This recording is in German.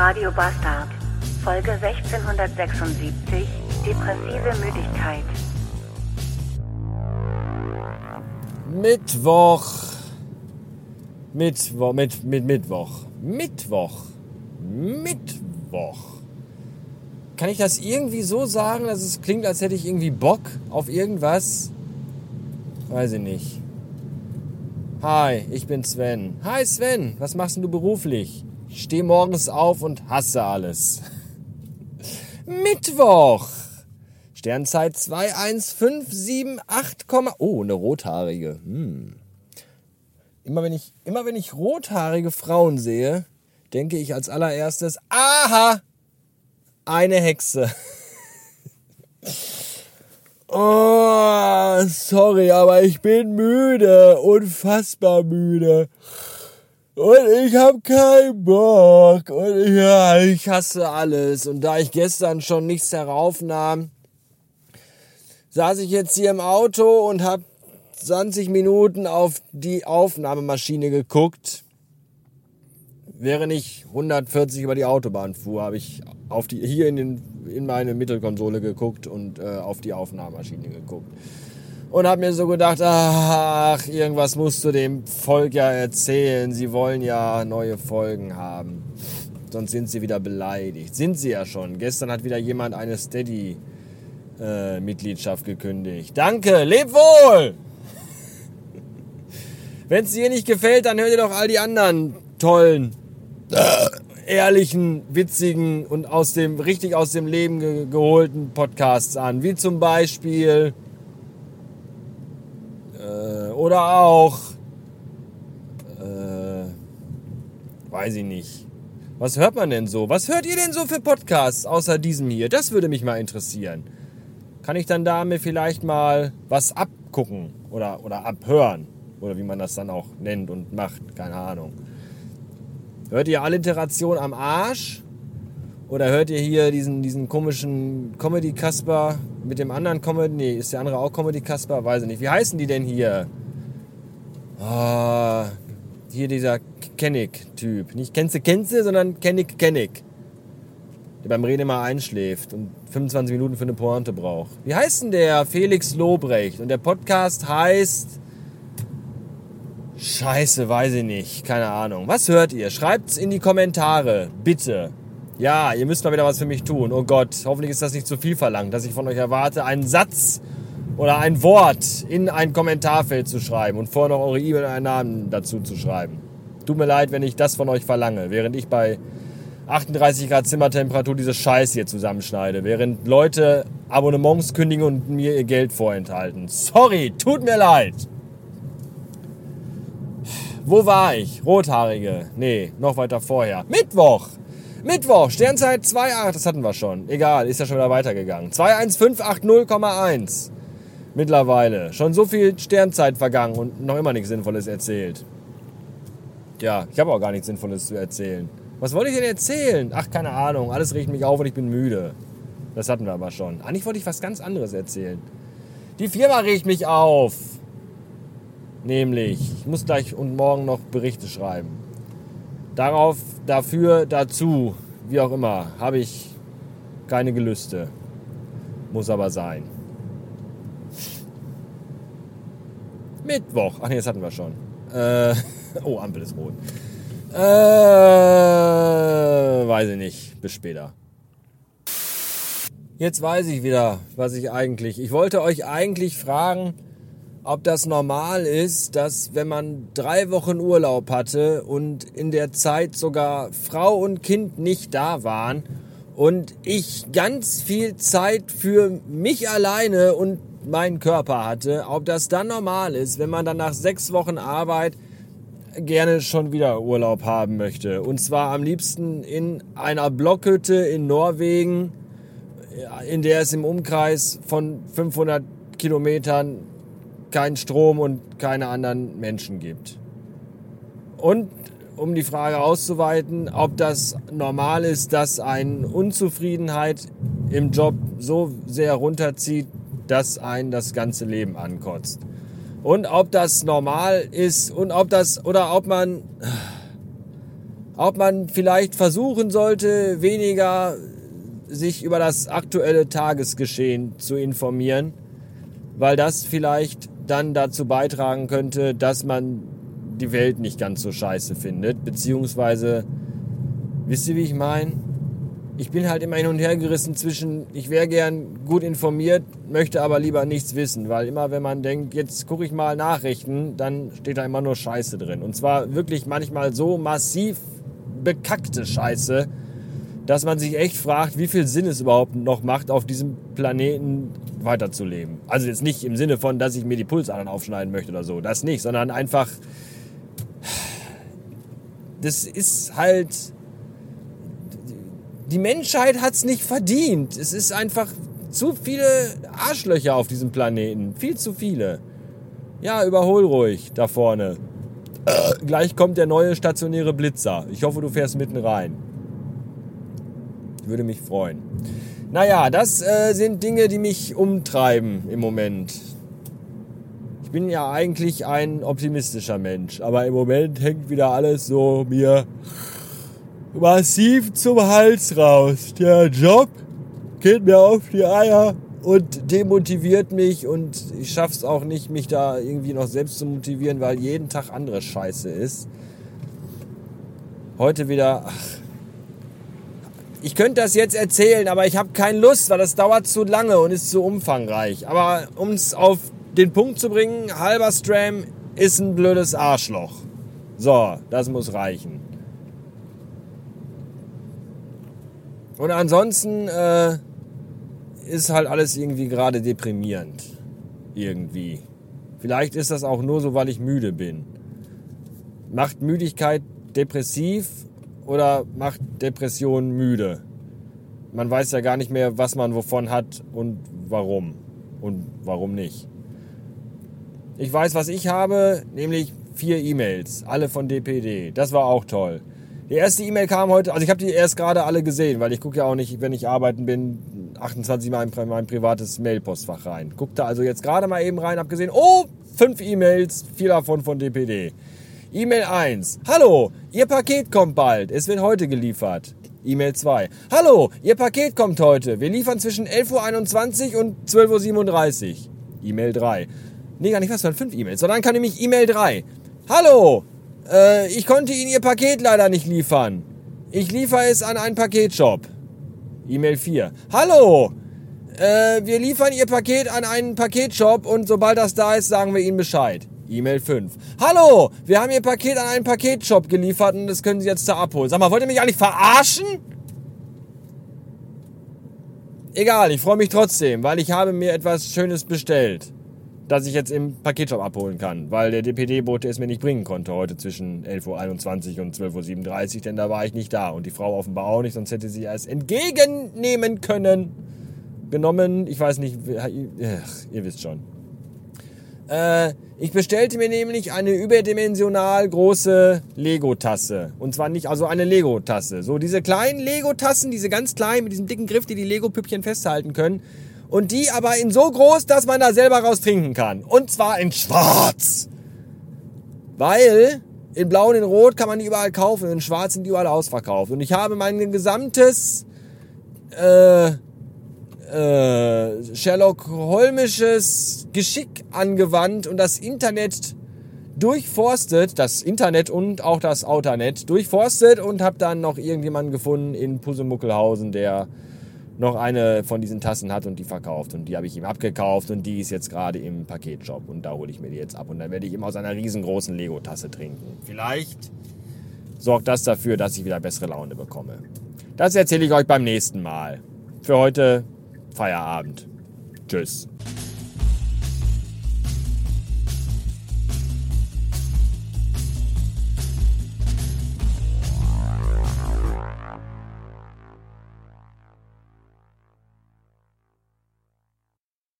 Radio Bastard. Folge 1676. Depressive Müdigkeit. Mittwoch. Mittwoch. Mit, mit Mittwoch. Mittwoch. Mittwoch. Kann ich das irgendwie so sagen, dass es klingt, als hätte ich irgendwie Bock auf irgendwas? Weiß ich nicht. Hi, ich bin Sven. Hi Sven, was machst du beruflich? Ich stehe morgens auf und hasse alles. Mittwoch. Sternzeit 21578, oh, eine rothaarige. Hm. Immer wenn ich, immer wenn ich rothaarige Frauen sehe, denke ich als allererstes, aha, eine Hexe. Oh, sorry, aber ich bin müde, unfassbar müde. Und ich hab keinen Bock. Und ja, ich hasse alles. Und da ich gestern schon nichts heraufnahm, saß ich jetzt hier im Auto und hab 20 Minuten auf die Aufnahmemaschine geguckt. Während ich 140 über die Autobahn fuhr, habe ich auf die, hier in, den, in meine Mittelkonsole geguckt und äh, auf die Aufnahmemaschine geguckt. Und habe mir so gedacht, ach, irgendwas musst du dem Volk ja erzählen. Sie wollen ja neue Folgen haben. Sonst sind sie wieder beleidigt. Sind sie ja schon. Gestern hat wieder jemand eine Steady-Mitgliedschaft äh, gekündigt. Danke, leb wohl! Wenn es dir nicht gefällt, dann hör dir doch all die anderen tollen ehrlichen, witzigen und aus dem, richtig aus dem Leben ge geholten Podcasts an. Wie zum Beispiel, oder auch, äh, weiß ich nicht. Was hört man denn so? Was hört ihr denn so für Podcasts außer diesem hier? Das würde mich mal interessieren. Kann ich dann da mir vielleicht mal was abgucken oder, oder abhören? Oder wie man das dann auch nennt und macht, keine Ahnung. Hört ihr Alliteration am Arsch? Oder hört ihr hier diesen, diesen komischen Comedy-Kasper mit dem anderen Comedy? Nee, ist der andere auch Comedy-Kasper? Weiß ich nicht. Wie heißen die denn hier? Oh, hier dieser Kennick-Typ. Nicht Kenze Kenze, sondern Kennick Kennick. Der beim Reden immer einschläft und 25 Minuten für eine Pointe braucht. Wie heißt denn der? Felix Lobrecht. Und der Podcast heißt Scheiße, weiß ich nicht. Keine Ahnung. Was hört ihr? Schreibt's in die Kommentare. Bitte. Ja, ihr müsst mal wieder was für mich tun. Oh Gott, hoffentlich ist das nicht zu viel verlangt, dass ich von euch erwarte, einen Satz oder ein Wort in ein Kommentarfeld zu schreiben und vorher noch eure E-Mail und einen Namen dazu zu schreiben. Tut mir leid, wenn ich das von euch verlange, während ich bei 38 Grad Zimmertemperatur diese Scheiße hier zusammenschneide, während Leute Abonnements kündigen und mir ihr Geld vorenthalten. Sorry, tut mir leid. Wo war ich? Rothaarige. Nee, noch weiter vorher. Mittwoch. Mittwoch. Sternzeit 2,8. Das hatten wir schon. Egal, ist ja schon wieder weitergegangen. 21580,1. Mittlerweile. Schon so viel Sternzeit vergangen und noch immer nichts Sinnvolles erzählt. Ja, ich habe auch gar nichts Sinnvolles zu erzählen. Was wollte ich denn erzählen? Ach, keine Ahnung. Alles regt mich auf und ich bin müde. Das hatten wir aber schon. Eigentlich wollte ich was ganz anderes erzählen. Die Firma regt mich auf. Nämlich, ich muss gleich und morgen noch Berichte schreiben. Darauf, dafür, dazu, wie auch immer, habe ich keine Gelüste. Muss aber sein. Mittwoch. Ach nee, das hatten wir schon. Äh, oh, Ampel ist rot. Äh, weiß ich nicht. Bis später. Jetzt weiß ich wieder, was ich eigentlich. Ich wollte euch eigentlich fragen, ob das normal ist, dass wenn man drei Wochen Urlaub hatte und in der Zeit sogar Frau und Kind nicht da waren und ich ganz viel Zeit für mich alleine und meinen Körper hatte, ob das dann normal ist, wenn man dann nach sechs Wochen Arbeit gerne schon wieder Urlaub haben möchte. Und zwar am liebsten in einer Blockhütte in Norwegen, in der es im Umkreis von 500 Kilometern keinen Strom und keine anderen Menschen gibt. Und um die Frage auszuweiten, ob das normal ist, dass eine Unzufriedenheit im Job so sehr runterzieht, dass einen das ganze Leben ankotzt. Und ob das normal ist und ob das oder ob man ob man vielleicht versuchen sollte, weniger sich über das aktuelle Tagesgeschehen zu informieren, weil das vielleicht dann dazu beitragen könnte, dass man die Welt nicht ganz so scheiße findet, beziehungsweise, wisst ihr, wie ich meine? Ich bin halt immer hin und her gerissen zwischen, ich wäre gern gut informiert, möchte aber lieber nichts wissen, weil immer wenn man denkt, jetzt gucke ich mal Nachrichten, dann steht da immer nur Scheiße drin. Und zwar wirklich manchmal so massiv bekackte Scheiße, dass man sich echt fragt, wie viel Sinn es überhaupt noch macht, auf diesem Planeten weiterzuleben. Also jetzt nicht im Sinne von, dass ich mir die Pulsadern aufschneiden möchte oder so, das nicht, sondern einfach, das ist halt, die Menschheit hat es nicht verdient. Es ist einfach zu viele Arschlöcher auf diesem Planeten, viel zu viele. Ja, überhol ruhig da vorne. Äh, gleich kommt der neue stationäre Blitzer. Ich hoffe, du fährst mitten rein. Würde mich freuen. Naja, das äh, sind Dinge, die mich umtreiben im Moment. Ich bin ja eigentlich ein optimistischer Mensch, aber im Moment hängt wieder alles so mir massiv zum Hals raus. Der Job geht mir auf die Eier und demotiviert mich und ich schaff's auch nicht, mich da irgendwie noch selbst zu motivieren, weil jeden Tag andere Scheiße ist. Heute wieder, ach, ich könnte das jetzt erzählen, aber ich habe keine Lust, weil das dauert zu lange und ist zu umfangreich. Aber um es auf den Punkt zu bringen, halber Stram ist ein blödes Arschloch. So, das muss reichen. Und ansonsten äh, ist halt alles irgendwie gerade deprimierend. Irgendwie. Vielleicht ist das auch nur so, weil ich müde bin. Macht Müdigkeit depressiv oder macht Depression müde? Man weiß ja gar nicht mehr, was man wovon hat und warum. Und warum nicht. Ich weiß, was ich habe, nämlich vier E-Mails, alle von DPD. Das war auch toll. Die erste E-Mail kam heute, also ich habe die erst gerade alle gesehen, weil ich gucke ja auch nicht, wenn ich arbeiten bin, 28 Mal in mein privates Mailpostfach rein. Guckte also jetzt gerade mal eben rein, habe gesehen, oh, fünf E-Mails, vier davon von DPD. E-Mail 1. Hallo, Ihr Paket kommt bald. Es wird heute geliefert. E-Mail 2. Hallo, Ihr Paket kommt heute. Wir liefern zwischen 11.21 Uhr und 12.37 Uhr. E-Mail 3. Nee, gar nicht was von fünf E-Mails, sondern kann nämlich E-Mail 3. Hallo, äh, ich konnte Ihnen Ihr Paket leider nicht liefern. Ich liefere es an einen Paketshop. E-Mail 4. Hallo, äh, wir liefern Ihr Paket an einen Paketshop und sobald das da ist, sagen wir Ihnen Bescheid. E-Mail 5. Hallo, wir haben Ihr Paket an einen Paketshop geliefert und das können Sie jetzt da abholen. Sag mal, wollt ihr mich eigentlich verarschen? Egal, ich freue mich trotzdem, weil ich habe mir etwas Schönes bestellt, das ich jetzt im Paketshop abholen kann, weil der DPD-Bote es mir nicht bringen konnte heute zwischen 11.21 Uhr und 12.37 Uhr, denn da war ich nicht da und die Frau offenbar auch nicht, sonst hätte sie es entgegennehmen können. Genommen, ich weiß nicht, ach, ihr wisst schon. Äh, ich bestellte mir nämlich eine überdimensional große Lego-Tasse. Und zwar nicht, also eine Lego-Tasse. So diese kleinen Lego-Tassen, diese ganz kleinen mit diesem dicken Griff, die die Lego-Püppchen festhalten können. Und die aber in so groß, dass man da selber raus trinken kann. Und zwar in schwarz. Weil in blau und in rot kann man die überall kaufen. In schwarz sind die überall ausverkauft. Und ich habe mein gesamtes... Äh, äh, Sherlock Holmisches Geschick angewandt und das Internet durchforstet, das Internet und auch das Outernet durchforstet und habe dann noch irgendjemanden gefunden in Pusemuckelhausen, der noch eine von diesen Tassen hat und die verkauft. Und die habe ich ihm abgekauft und die ist jetzt gerade im Paketshop und da hole ich mir die jetzt ab. Und dann werde ich immer aus einer riesengroßen Lego-Tasse trinken. Vielleicht sorgt das dafür, dass ich wieder bessere Laune bekomme. Das erzähle ich euch beim nächsten Mal. Für heute Feierabend. Tschüss.